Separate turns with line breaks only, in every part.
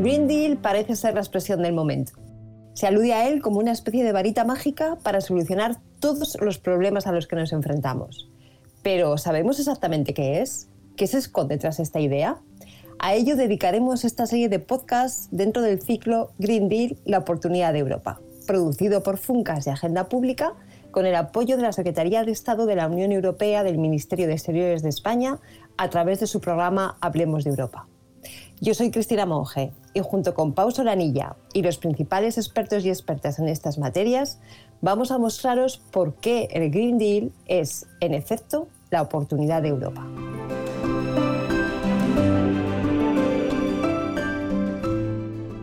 Green Deal parece ser la expresión del momento. Se alude a él como una especie de varita mágica para solucionar todos los problemas a los que nos enfrentamos. Pero ¿sabemos exactamente qué es? ¿Qué se esconde tras esta idea? A ello dedicaremos esta serie de podcasts dentro del ciclo Green Deal, la oportunidad de Europa, producido por Funcas de Agenda Pública con el apoyo de la Secretaría de Estado de la Unión Europea del Ministerio de Exteriores de España a través de su programa Hablemos de Europa. Yo soy Cristina Monge y junto con Pau Solanilla y los principales expertos y expertas en estas materias, vamos a mostraros por qué el Green Deal es, en efecto, la oportunidad de Europa.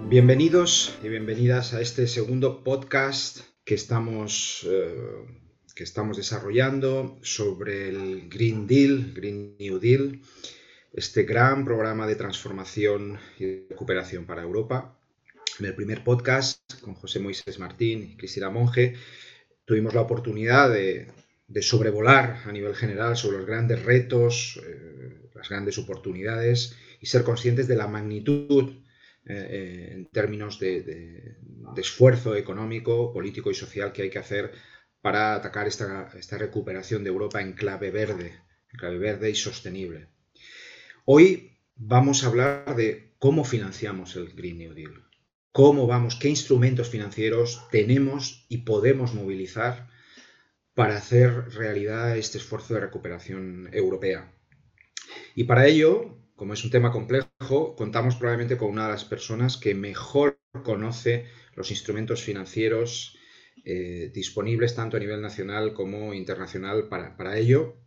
Bienvenidos y bienvenidas a este segundo podcast que estamos, eh, que estamos desarrollando sobre el Green Deal, Green New Deal, este gran programa de transformación y recuperación para Europa. En el primer podcast, con José Moisés Martín y Cristina Monge, tuvimos la oportunidad de, sobrevolar a nivel general sobre los grandes retos, eh, las grandes oportunidades y ser conscientes de la magnitud eh, en términos de, esfuerzo económico, político y social que hay que hacer para atacar esta, recuperación de Europa en clave verde, en clave verde y sostenible. Hoy vamos a hablar de cómo financiamos el Green New Deal, cómo vamos, qué instrumentos financieros tenemos y podemos movilizar para hacer realidad este esfuerzo de recuperación europea. Y para ello como es un tema complejo, contamos probablemente con una de las personas que mejor conoce los instrumentos financieros eh, disponibles tanto a nivel nacional como internacional para, ello.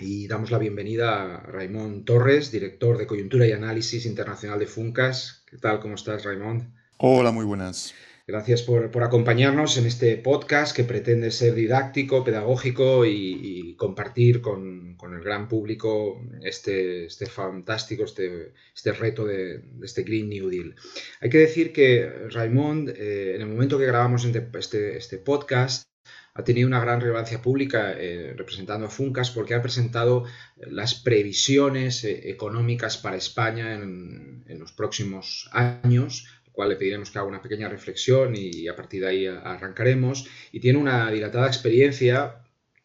Y damos la bienvenida a Raimón Torres, director de Coyuntura y Análisis Internacional de Funcas. ¿Qué tal? ¿Cómo estás, Raimón?
Hola, muy buenas.
Gracias por, acompañarnos en este podcast que pretende ser didáctico, pedagógico y, compartir con, el gran público este, este fantástico, este, este reto de, este Green New Deal. Hay que decir que Raymond, eh, en el momento que grabamos este, este, podcast, ha tenido una gran relevancia pública eh, representando a Funcas porque ha presentado las previsiones eh, económicas para España en, en los próximos años cual le pediremos que haga una pequeña reflexión y a partir de ahí arrancaremos. Y tiene una dilatada experiencia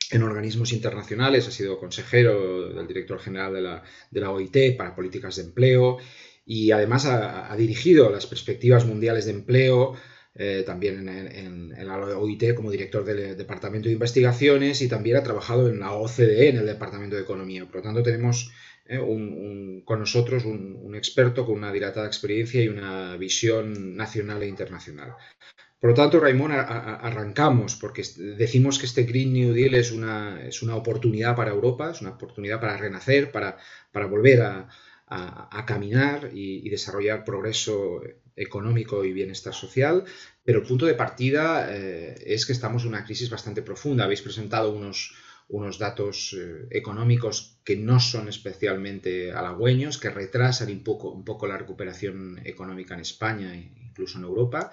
en organismos internacionales, ha sido consejero del director general de la, de la OIT para políticas de empleo y además ha, dirigido las perspectivas mundiales de empleo, eh, también en, la OIT como director del Departamento de Investigaciones y también ha trabajado en la OCDE, en el Departamento de Economía. Por lo tanto, tenemos eh, con nosotros un, experto con una dilatada experiencia y una visión nacional e internacional. Por lo tanto, Raimón, arrancamos porque decimos que este Green New Deal es una, es una oportunidad para Europa, es una oportunidad para renacer, para, para volver a, caminar y, desarrollar progreso económico y bienestar social, pero el punto de partida eh, es que estamos en una crisis bastante profunda. Habéis presentado unos, unos datos eh, económicos que no son especialmente halagüeños, que retrasan un poco, un poco la recuperación económica en España e incluso en Europa.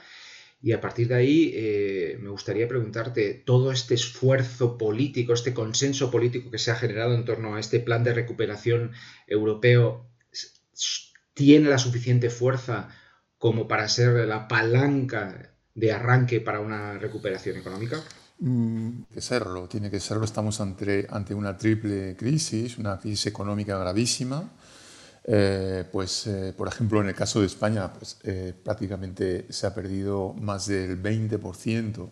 Y a partir de ahí eh, me gustaría preguntarte, todo este esfuerzo político, este consenso político que se ha generado en torno a este plan de recuperación europeo, ¿tiene la suficiente fuerza como para ser la palanca de arranque para una recuperación económica?
Mm, que serlo, tiene que serlo. Estamos ante, ante una triple crisis, una crisis económica gravísima. Eh, pues, eh, por ejemplo, en el caso de España, pues, eh, prácticamente se ha perdido más del 20%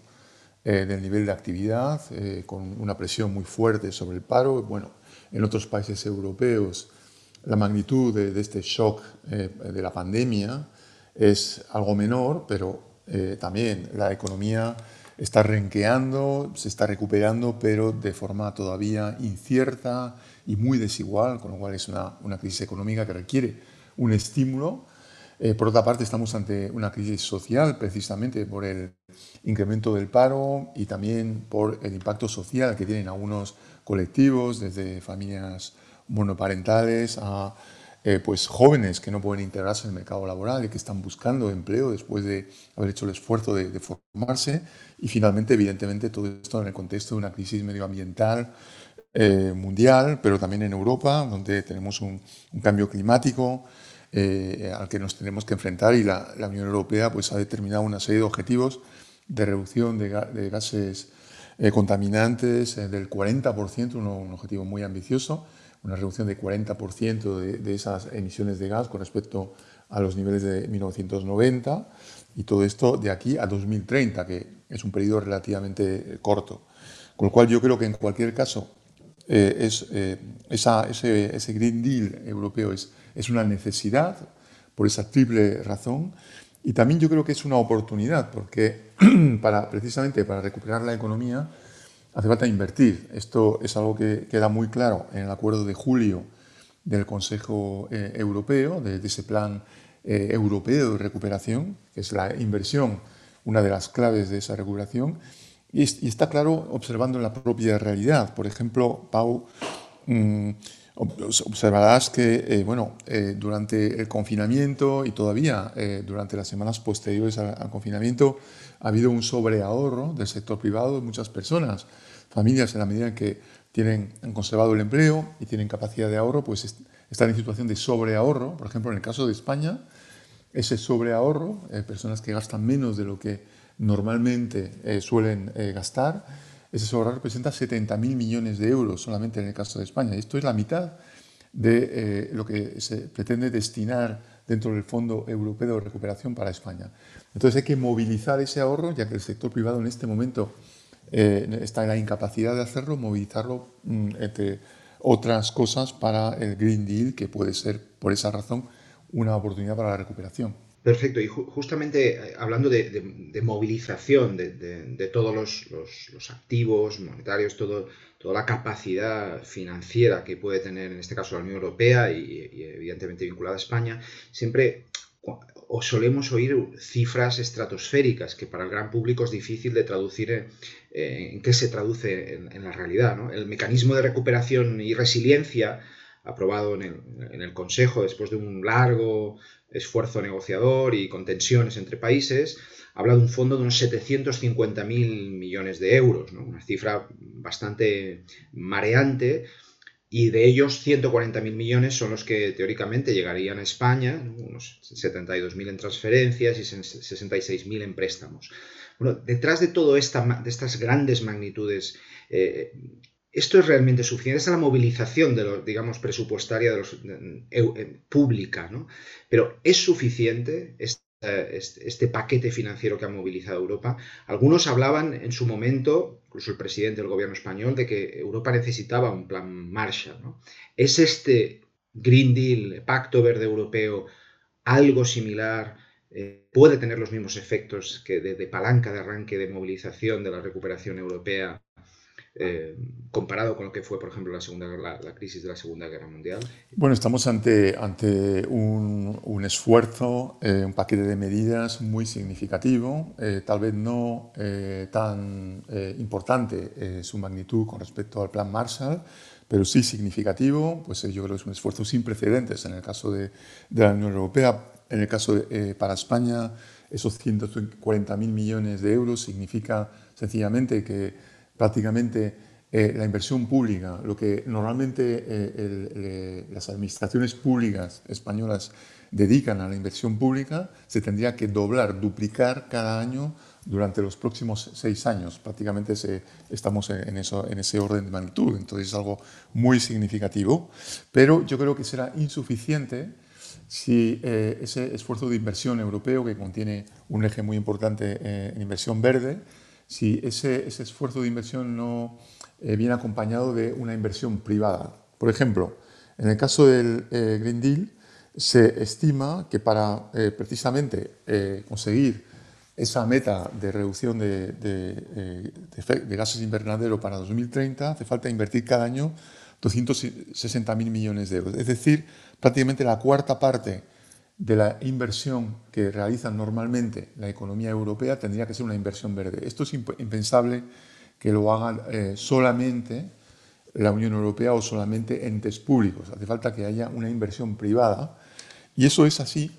del nivel de actividad, con una presión muy fuerte sobre el paro. Bueno, en otros países europeos, la magnitud de, de este shock de la pandemia es algo menor, pero también la economía está renqueando, se está recuperando, pero de forma todavía incierta y muy desigual, con lo cual es una, una crisis económica que requiere un estímulo. Eh, por otra parte, estamos ante una crisis social precisamente por el incremento del paro y también por el impacto social que tienen algunos colectivos, desde familias monoparentales a eh, pues jóvenes que no pueden integrarse en el mercado laboral y que están buscando empleo después de haber hecho el esfuerzo de, formarse. Y finalmente, evidentemente, todo esto en el contexto de una crisis medioambiental eh, mundial, pero también en Europa, donde tenemos un, cambio climático al que nos tenemos que enfrentar y la, Unión Europea pues, ha determinado una serie de objetivos de reducción de, gases contaminantes del 40%, un objetivo muy ambicioso, una reducción de 40% de, de, esas emisiones de gas con respecto a los niveles de 1990 y todo esto de aquí a 2030, que es un periodo relativamente corto. Con lo cual yo creo que en cualquier caso eh, eh, ese, ese, Green Deal europeo es, es una necesidad por esa triple razón y también yo creo que es una oportunidad porque para, precisamente para recuperar la economía hace falta invertir. Esto es algo que queda muy claro en el acuerdo de julio del Consejo eh, Europeo, de, ese plan eh, europeo de recuperación, que es la inversión, una de las claves de esa recuperación. Y, está claro observando la propia realidad. Por ejemplo, Pau, mm, observarás que eh, bueno, durante el confinamiento y todavía durante las semanas posteriores al, al confinamiento ha habido un sobreahorro del sector privado de muchas personas familias en la medida en que tienen, han conservado el empleo y tienen capacidad de ahorro, pues están en situación de sobreahorro. Por ejemplo, en el caso de España, ese sobreahorro, eh, personas que gastan menos de lo que normalmente eh, suelen eh, gastar, ese sobreahorro representa 70.000 millones de euros solamente en el caso de España. Esto es la mitad de lo que se pretende destinar dentro del Fondo Europeo de Recuperación para España. Entonces hay que movilizar ese ahorro, ya que el sector privado en este momento eh, está en la incapacidad de hacerlo, movilizarlo mm, entre otras cosas para el Green Deal, que puede ser, por esa razón, una oportunidad para la recuperación.
Perfecto, y justamente eh, hablando de, movilización de, todos los, activos monetarios, toda la capacidad financiera que puede tener en este caso la Unión Europea y, evidentemente vinculada a España, siempre o solemos oír cifras estratosféricas que para el gran público es difícil de traducir en, qué se traduce en, la realidad. El mecanismo de recuperación y resiliencia aprobado en el, Consejo después de un largo esfuerzo negociador y con tensiones entre países, habla de un fondo de unos 750.000 millones de euros, una cifra bastante mareante, y de ellos 140.000 millones son los que teóricamente llegarían a España, unos 72.000 en transferencias y 66.000 en préstamos. Bueno, detrás de todo esta, de estas grandes magnitudes, eh, ¿esto es realmente suficiente? Esa es la movilización de los, digamos, presupuestaria de los, eh, pública, ¿no? Pero ¿es suficiente? este paquete financiero que ha movilizado Europa. Algunos hablaban en su momento, incluso el presidente del gobierno español, de que Europa necesitaba un plan Marshall. ¿Es este Green Deal, Pacto Verde Europeo, algo similar? Eh, ¿Puede tener los mismos efectos que de palanca de arranque de movilización de la recuperación europea eh, comparado con lo que fue, por ejemplo, la, segunda, la, crisis de la Segunda Guerra Mundial?
Bueno, estamos ante, ante un, un esfuerzo, eh, un paquete de medidas muy significativo, eh, tal vez no tan importante su magnitud con respecto al Plan Marshall, pero sí significativo, pues yo creo que es un esfuerzo sin precedentes en el caso de, de la Unión Europea. En el caso para España, esos 140.000 millones de euros significa sencillamente que prácticamente eh, la inversión pública, lo que normalmente eh, las administraciones públicas españolas dedican a la inversión pública, se tendría que doblar, duplicar cada año durante los próximos seis años. Prácticamente estamos en, ese orden de magnitud, entonces es algo muy significativo, pero yo creo que será insuficiente si eh, ese esfuerzo de inversión europeo, que contiene un eje muy importante en inversión verde, si ese, esfuerzo de inversión no eh, viene acompañado de una inversión privada. Por ejemplo, en el caso del eh, Green Deal, se estima que para eh, precisamente conseguir esa meta de reducción de, de, gases invernadero para 2030, hace falta invertir cada año 260.000 millones de euros. Es decir, prácticamente la cuarta parte de la inversión que realiza normalmente la economía europea tendría que ser una inversión verde. Esto es impensable que lo haga eh, solamente la Unión Europea o solamente entes públicos. Hace falta que haya una inversión privada y eso es así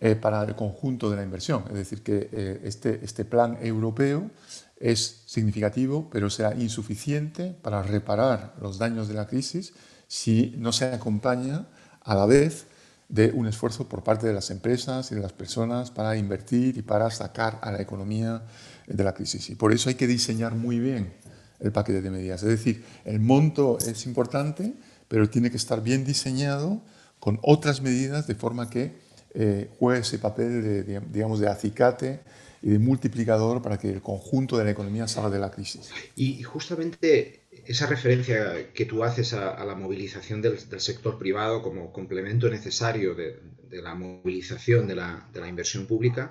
eh, para el conjunto de la inversión. Es decir, que eh, este, este plan europeo es significativo, pero será insuficiente para reparar los daños de la crisis si no se acompaña a la vez de un esfuerzo por parte de las empresas y de las personas para invertir y para sacar a la economía de la crisis. Y por eso hay que diseñar muy bien el paquete de medidas. Es decir, el monto es importante, pero tiene que estar bien diseñado con otras medidas de forma que eh, juegue ese papel de, digamos, de acicate y de multiplicador para que el conjunto de la economía salga de la crisis.
Y justamente esa referencia que tú haces a, la movilización del, sector privado como complemento necesario de, la movilización de la, inversión pública,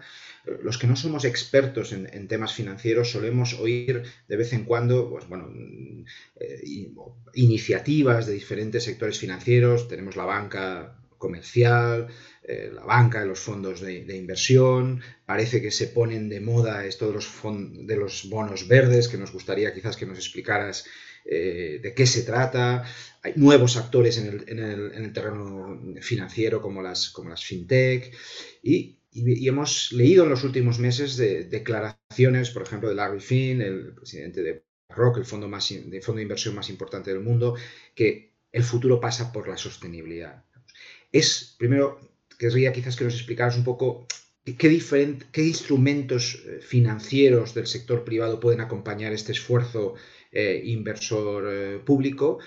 los que no somos expertos en, temas financieros solemos oír de vez en cuando pues, bueno, eh, iniciativas de diferentes sectores financieros, tenemos la banca comercial, eh, la banca, los fondos de, inversión, parece que se ponen de moda esto de los, de los bonos verdes, que nos gustaría quizás que nos explicaras eh, de qué se trata. Hay nuevos actores en el, terreno financiero como las, como las fintech y, hemos leído en los últimos meses de declaraciones, por ejemplo, de Larry Finn, el presidente de Rock, el fondo, más, de fondo de inversión más importante del mundo, que el futuro pasa por la sostenibilidad. Es, primero, querría quizás que nos explicaras un poco qué, qué instrumentos eh, financieros del sector privado pueden acompañar este esfuerzo eh, inversor eh, público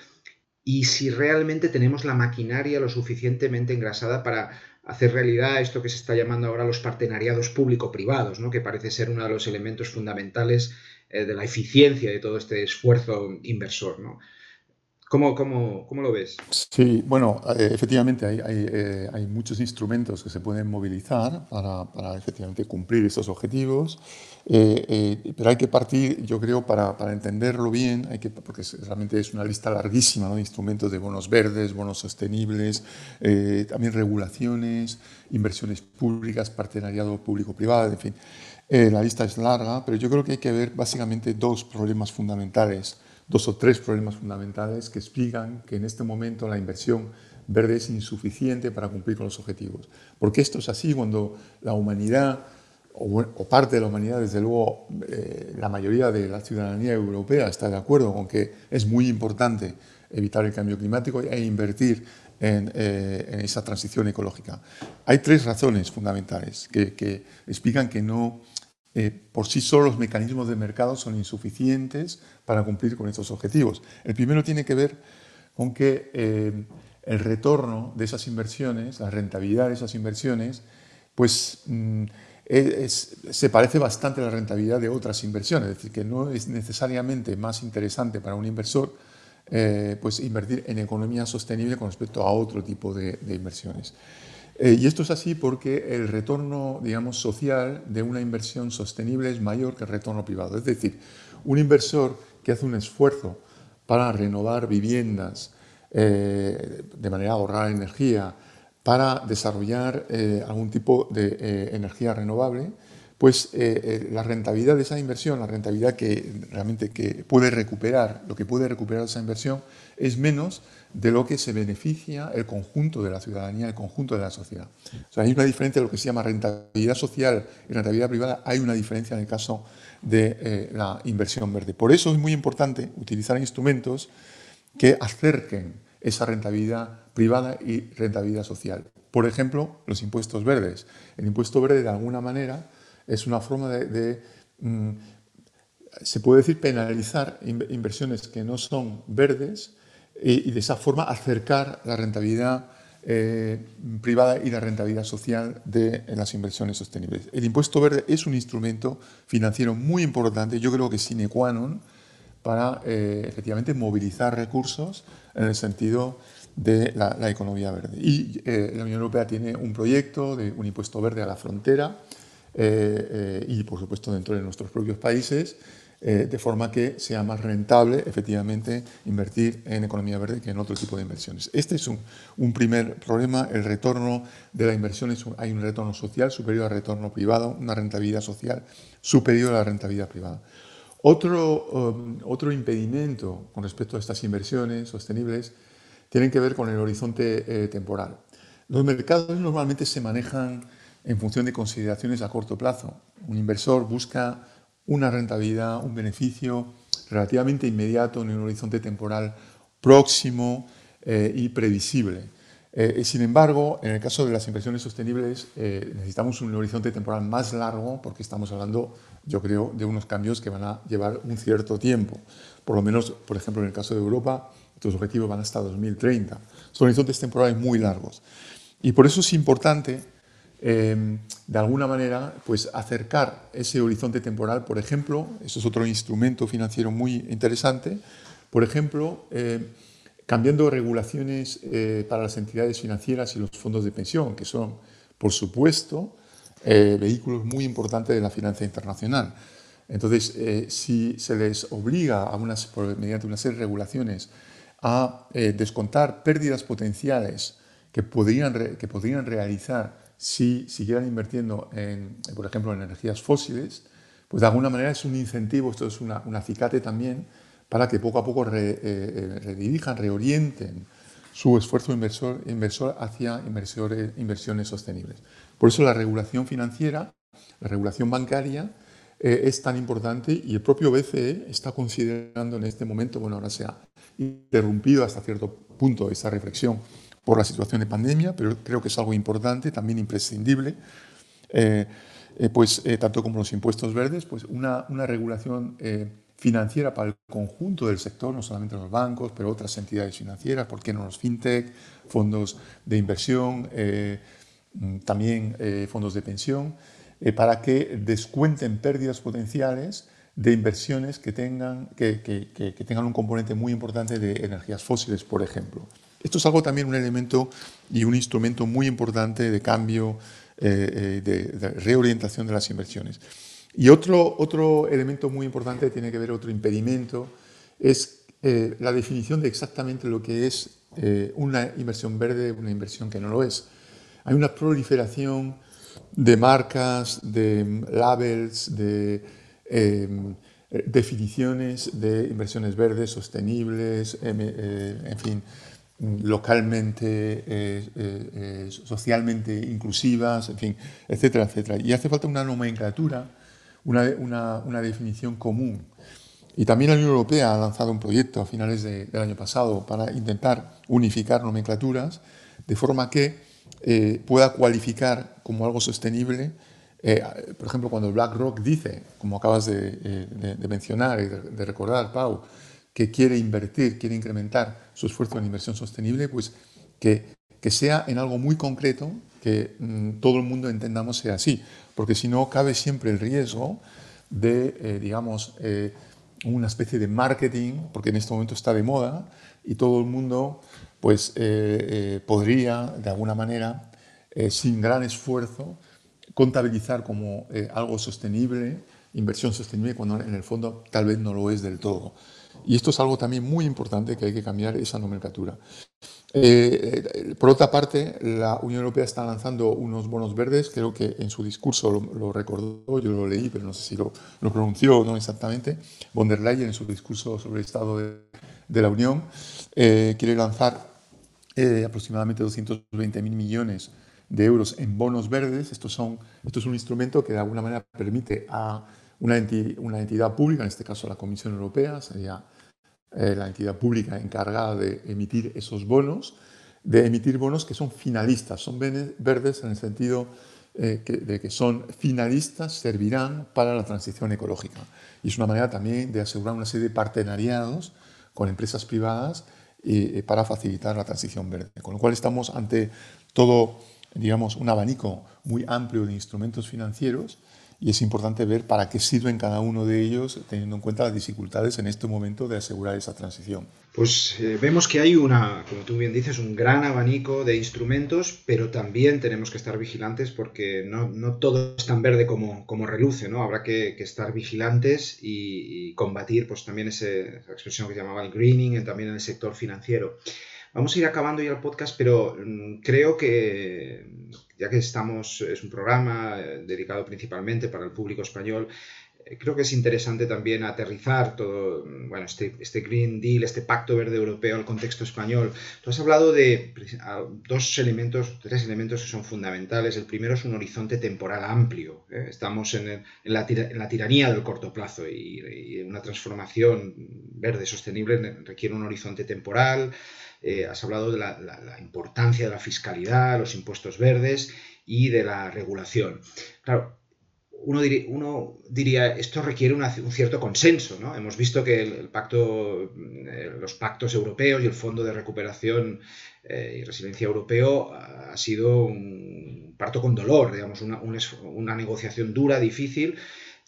y si realmente tenemos la maquinaria lo suficientemente engrasada para hacer realidad esto que se está llamando ahora los partenariados público-privados, ¿no? que parece ser uno de los elementos fundamentales eh, de la eficiencia de todo este esfuerzo inversor. ¿no? ¿Cómo, cómo, cómo, lo ves?
Sí, bueno, eh, efectivamente hay, hay, eh, hay, muchos instrumentos que se pueden movilizar para, para efectivamente cumplir estos objetivos, eh, pero hay que partir, yo creo, para, para, entenderlo bien, hay que, porque realmente es una lista larguísima ¿no? de instrumentos de bonos verdes, bonos sostenibles, también regulaciones, inversiones públicas, partenariado público-privado, en fin. la lista es larga, pero yo creo que hay que ver básicamente dos problemas fundamentales dos o tres problemas fundamentales que explican que en este momento la inversión verde es insuficiente para cumplir con los objetivos. Porque esto es así cuando la humanidad, o, parte de la humanidad, desde luego eh, la mayoría de la ciudadanía europea está de acuerdo con que es muy importante evitar el cambio climático e invertir en, eh, esa transición ecológica. Hay tres razones fundamentales que, que explican que no eh, por sí solos los mecanismos de mercado son insuficientes para cumplir con estos objetivos. El primero tiene que ver con que eh, el retorno de esas inversiones, la rentabilidad de esas inversiones, pues mm, se parece bastante a la rentabilidad de otras inversiones, es decir, que no es necesariamente más interesante para un inversor eh, pues invertir en economía sostenible con respecto a otro tipo de inversiones. Eh, y esto es así porque el retorno, digamos, social de una inversión sostenible es mayor que el retorno privado. Es decir, un inversor que hace un esfuerzo para renovar viviendas eh, de manera a ahorrar energía, para desarrollar eh, algún tipo de energía renovable, pues la rentabilidad de esa inversión, la rentabilidad que realmente que puede recuperar, lo que puede recuperar esa inversión, es menos de lo que se beneficia el conjunto de la ciudadanía, el conjunto de la sociedad. O sea, hay una diferencia de lo que se llama rentabilidad social y rentabilidad privada, hay una diferencia en el caso de eh, la inversión verde. Por eso es muy importante utilizar instrumentos que acerquen esa rentabilidad privada y rentabilidad social. Por ejemplo, los impuestos verdes. El impuesto verde, de alguna manera, es una forma de, mm, se puede decir, penalizar inversiones que no son verdes, y, de esa forma acercar la rentabilidad eh, privada y la rentabilidad social de las inversiones sostenibles. El impuesto verde es un instrumento financiero muy importante, yo creo que sine qua non, para eh, efectivamente movilizar recursos en el sentido de la, economía verde. Y eh, la Unión Europea tiene un proyecto de un impuesto verde a la frontera y, por supuesto, dentro de nuestros propios países eh, de forma que sea más rentable efectivamente invertir en economía verde que en otro tipo de inversiones. Este es un, primer problema, el retorno de la inversión, hay un retorno social superior al retorno privado, una rentabilidad social superior a la rentabilidad privada. Otro, um, otro impedimento con respecto a estas inversiones sostenibles tienen que ver con el horizonte eh, temporal. Los mercados normalmente se manejan en función de consideraciones a corto plazo. Un inversor busca una rentabilidad, un beneficio relativamente inmediato en un horizonte temporal próximo eh, y previsible. Eh, sin embargo, en el caso de las inversiones sostenibles eh, necesitamos un horizonte temporal más largo porque estamos hablando, yo creo, de unos cambios que van a llevar un cierto tiempo. Por lo menos, por ejemplo, en el caso de Europa, estos objetivos van hasta 2030. Son horizontes temporales muy largos. Y por eso es importante, eh, de alguna manera, pues acercar ese horizonte temporal, por ejemplo, eso es otro instrumento financiero muy interesante, por ejemplo, cambiando regulaciones eh, para las entidades financieras y los fondos de pensión, que son, por supuesto, eh, vehículos muy importantes de la finanza internacional. Entonces, eh, si se les obliga a unas, mediante una serie de regulaciones a descontar pérdidas potenciales que podrían, que podrían realizar si siguieran invirtiendo, en, por ejemplo, en energías fósiles, pues de alguna manera es un incentivo, esto es una, un acicate también para que poco a poco eh, eh, redirijan, reorienten su esfuerzo inversor, hacia inversiones sostenibles. Por eso la regulación financiera, la regulación bancaria, eh, es tan importante y el propio BCE está considerando en este momento, bueno, ahora se ha interrumpido hasta cierto punto esa reflexión por la situación de pandemia, pero creo que es algo importante, también imprescindible, pues tanto como los impuestos verdes, pues una, regulación financiera para el conjunto del sector, no solamente los bancos, pero otras entidades financieras, ¿por qué no los fintech, fondos de inversión, eh, mm, también eh, fondos de pensión, eh, para que descuenten pérdidas potenciales de inversiones que tengan, que, tengan un componente muy importante de energías fósiles, por ejemplo. Esto es algo también un elemento y un instrumento muy importante de cambio, de reorientación de las inversiones. Y otro, otro elemento muy importante tiene que ver, otro impedimento, es eh, la definición de exactamente lo que es eh, una inversión verde, una inversión que no lo es. Hay una proliferación de marcas, de labels, de definiciones de inversiones verdes, sostenibles, eh, en fin, localmente, socialmente inclusivas, en fin, etcétera, etcétera. Y hace falta una nomenclatura una, una, definición común. Y también la Unión Europea ha lanzado un proyecto a finales del año pasado para intentar unificar nomenclaturas de forma que eh, pueda cualificar como algo sostenible. Eh, por ejemplo, cuando BlackRock dice, como acabas de, eh, de mencionar y de, recordar, Pau, que quiere invertir, quiere incrementar su esfuerzo en inversión sostenible, pues que, que sea en algo muy concreto que mm, todo el mundo entendamos sea así porque si no cabe siempre el riesgo de, eh, digamos, eh, una especie de marketing, porque en este momento está de moda y todo el mundo pues, eh, podría, de alguna manera, sin gran esfuerzo, contabilizar como algo sostenible, inversión sostenible, cuando en el fondo tal vez no lo es del todo. Y esto es algo también muy importante que hay que cambiar esa nomenclatura. Eh, eh, por otra parte, la Unión Europea está lanzando unos bonos verdes, creo que en su discurso lo, recordó, yo lo leí, pero no sé si lo, pronunció o no exactamente, von der Leyen en su discurso sobre el Estado de, la Unión, eh, quiere lanzar aproximadamente 220.000 millones de euros en bonos verdes. Estos son, esto es un instrumento que de alguna manera permite a una, entidad pública, en este caso la Comisión Europea, sería eh, la entidad pública encargada de emitir esos bonos, de emitir bonos que son finalistas, son verdes en el sentido eh, de que son finalistas, servirán para la transición ecológica. Y es una manera también de asegurar una serie de partenariados con empresas privadas eh, para facilitar la transición verde. Con lo cual estamos ante todo, digamos, un abanico muy amplio de instrumentos financieros y es importante ver para qué sirven cada uno de ellos, teniendo en cuenta las dificultades en este momento de asegurar esa transición.
Pues eh, vemos que hay una, como tú bien dices, un gran abanico de instrumentos, pero también tenemos que estar vigilantes porque no, no todo es tan verde como, como reluce, ¿no? Habrá que, estar vigilantes y, combatir pues también esa expresión que llamaba el greening, también en el sector financiero. Vamos a ir acabando ya el podcast, pero mm, creo que ya que estamos, es un programa eh, dedicado principalmente para el público español, eh, creo que es interesante también aterrizar todo, bueno, este, este, Green Deal, este Pacto Verde Europeo al contexto español. Tú has hablado de dos elementos, tres elementos que son fundamentales. El primero es un horizonte temporal amplio. ¿eh? Estamos en, la tiranía del corto plazo y, una transformación verde sostenible requiere un horizonte temporal eh, has hablado de la, importancia de la fiscalidad, los impuestos verdes y de la regulación. Claro, uno diría, esto requiere un cierto consenso. ¿no? Hemos visto que el, pacto, eh, los pactos europeos y el Fondo de Recuperación eh, y Resiliencia Europeo ha sido un parto con dolor, digamos, una, una negociación dura, difícil,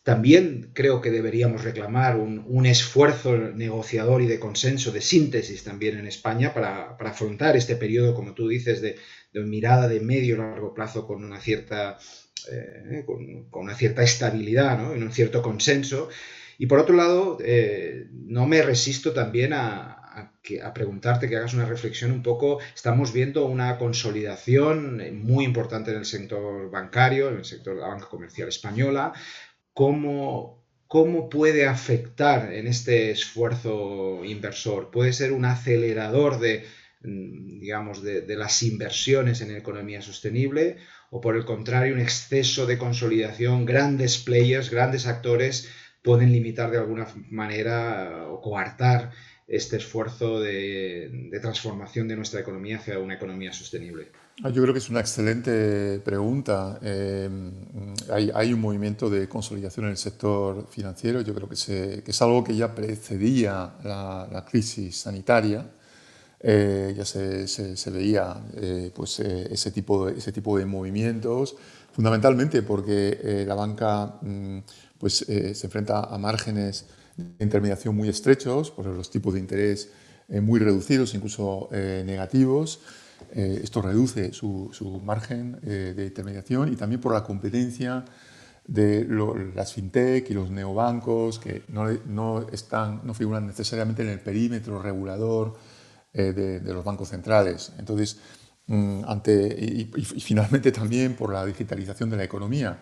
también creo que deberíamos reclamar un, esfuerzo negociador y de consenso, de síntesis también en España para, afrontar este periodo, como tú dices, de, mirada de medio largo plazo con una cierta, eh, con, una cierta estabilidad ¿no? y un cierto consenso. Y por otro lado, eh, no me resisto también a, a, preguntarte que hagas una reflexión un poco. Estamos viendo una consolidación muy importante en el sector bancario, en el sector de la banca comercial española, cómo, cómo puede afectar en este esfuerzo inversor. Puede ser un acelerador de, mm, digamos, de, las inversiones en economía sostenible o por el contrario un exceso de consolidación, grandes players, grandes actores pueden limitar de alguna manera o coartar este esfuerzo de, transformación de nuestra economía hacia una economía sostenible?
Ah, yo creo que es una excelente pregunta. Eh, hay, un movimiento de consolidación en el sector financiero. Yo creo que, es algo que ya precedía la, crisis sanitaria. Eh, ya se, veía eh, pues, ese, tipo de, ese tipo de movimientos, fundamentalmente porque la banca mm, pues, se enfrenta a márgenes de intermediación muy estrechos, por los tipos de interés eh, muy reducidos, incluso eh, negativos. Eh, esto reduce su, margen de intermediación y también por la competencia de las fintech y los neobancos que no, no, están, no figuran necesariamente en el perímetro regulador de, los bancos centrales. Entonces, mm, ante, y, y, finalmente también por la digitalización de la economía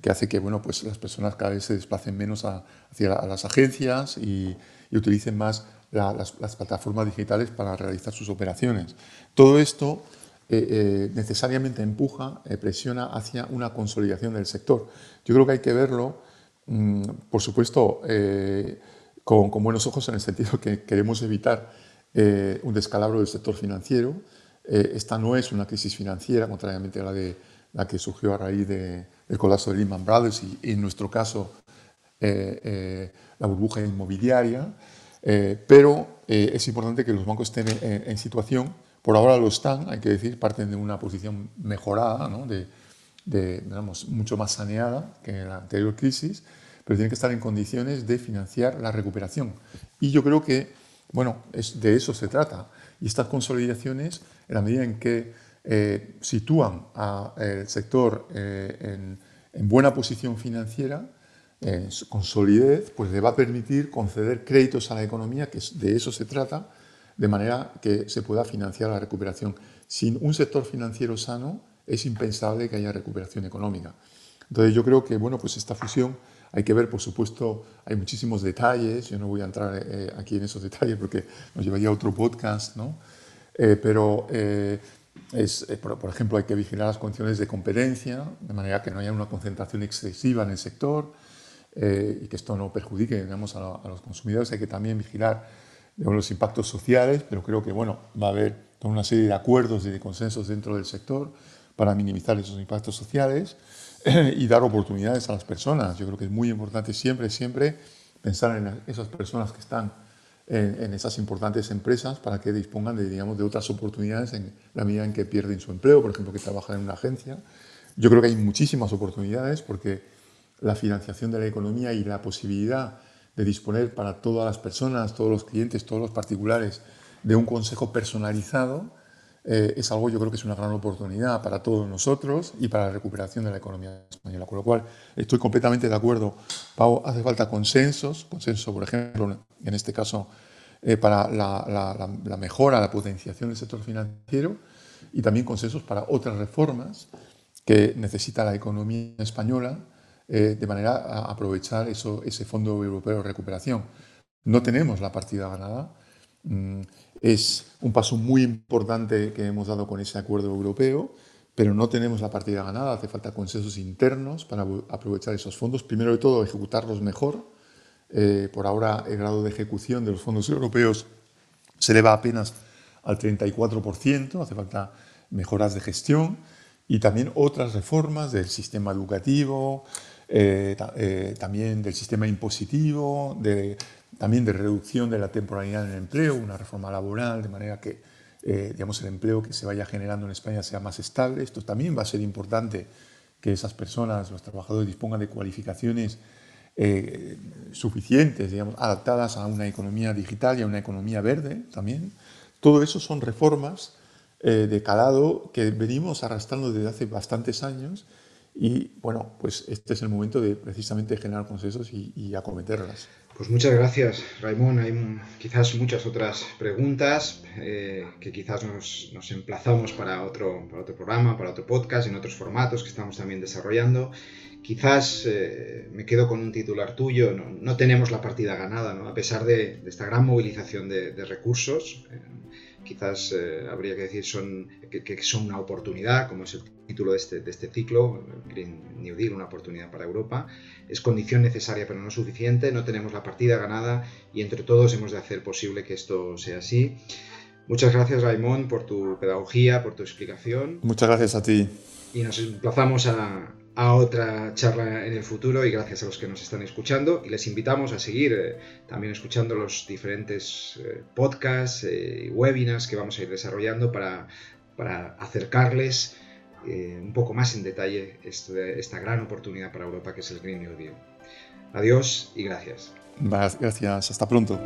que hace que bueno, pues las personas cada vez se desplacen menos hacia las agencias y, utilicen más las, plataformas digitales para realizar sus operaciones. Todo esto eh, eh, necesariamente empuja, eh, presiona hacia una consolidación del sector. Yo creo que hay que verlo, mm, por supuesto, con, con, buenos ojos en el sentido que queremos evitar un descalabro del sector financiero. esta no es una crisis financiera, contrariamente a la, de, la que surgió a raíz de el colapso de Lehman Brothers y, en nuestro caso eh, eh, la burbuja inmobiliaria, eh, pero es importante que los bancos estén en, situación, por ahora lo están, hay que decir, parten de una posición mejorada, ¿no? de, digamos, mucho más saneada que en la anterior crisis, pero tienen que estar en condiciones de financiar la recuperación. Y yo creo que, bueno, es, de eso se trata. Y estas consolidaciones, en la medida en que eh, sitúan al sector eh, en, buena posición financiera, con solidez, pues le va a permitir conceder créditos a la economía, que de eso se trata, de manera que se pueda financiar la recuperación. Sin un sector financiero sano es impensable que haya recuperación económica. Entonces yo creo que bueno, pues esta fusión hay que ver, por supuesto, hay muchísimos detalles, yo no voy a entrar eh, aquí en esos detalles porque nos llevaría a otro podcast, ¿no? pero es, eh, por, ejemplo, hay que vigilar las condiciones de competencia, de manera que no haya una concentración excesiva en el sector eh, y que esto no perjudique digamos, a, los consumidores. Hay que también vigilar los impactos sociales, pero creo que bueno, va a haber toda una serie de acuerdos y de consensos dentro del sector para minimizar esos impactos sociales y dar oportunidades a las personas. Yo creo que es muy importante siempre, siempre pensar en esas personas que están en, esas importantes empresas para que dispongan de, digamos, de otras oportunidades en la medida en que pierden su empleo, por ejemplo, que trabajan en una agencia. Yo creo que hay muchísimas oportunidades porque la financiación de la economía y la posibilidad de disponer para todas las personas, todos los clientes, todos los particulares de un consejo personalizado eh, es algo yo creo que es una gran oportunidad para todos nosotros y para la recuperación de la economía española. Con lo cual estoy completamente de acuerdo. Pau, hace falta consensos, consenso, por ejemplo, en este caso, eh, para la, mejora, la potenciación del sector financiero y también consensos para otras reformas que necesita la economía española eh, de manera a aprovechar eso, ese Fondo Europeo de Recuperación. No tenemos la partida ganada. Mm, es un paso muy importante que hemos dado con ese acuerdo europeo, pero no tenemos la partida ganada, hace falta consensos internos para aprovechar esos fondos. Primero de todo, ejecutarlos mejor. Eh, por ahora, el grado de ejecución de los fondos europeos se eleva apenas al 34%, hace falta mejoras de gestión y también otras reformas del sistema educativo, eh, eh, también del sistema impositivo, de, también de reducción de la temporalidad en el empleo, una reforma laboral, de manera que eh, digamos, el empleo que se vaya generando en España sea más estable. Esto también va a ser importante que esas personas, los trabajadores, dispongan de cualificaciones suficientes, digamos, adaptadas a una economía digital y a una economía verde también. Todo eso son reformas eh, de calado que venimos arrastrando desde hace bastantes años y bueno, pues este es el momento de precisamente generar consensos y, acometerlas.
Pues muchas gracias, Raimón. Hay quizás muchas otras preguntas eh, que quizás nos, nos, emplazamos para otro, para otro programa, para otro podcast, en otros formatos que estamos también desarrollando. Quizás eh, me quedo con un titular tuyo, no, tenemos la partida ganada, ¿no? a pesar de, esta gran movilización de, de recursos quizás eh, habría que decir son, que, son una oportunidad, como es el título de este, de este ciclo, Green New Deal, una oportunidad para Europa. Es condición necesaria pero no suficiente, no tenemos la partida ganada y entre todos hemos de hacer posible que esto sea así. Muchas gracias Raimón por tu pedagogía, por tu explicación.
Muchas gracias a ti.
Y nos emplazamos a, a otra charla en el futuro y gracias a los que nos están escuchando y les invitamos a seguir eh, también escuchando los diferentes eh, podcasts y eh, webinars que vamos a ir desarrollando para, para acercarles un poco más en detalle este, esta gran oportunidad para Europa que es el Green New Deal. Adiós y gracias.
Gracias, hasta pronto.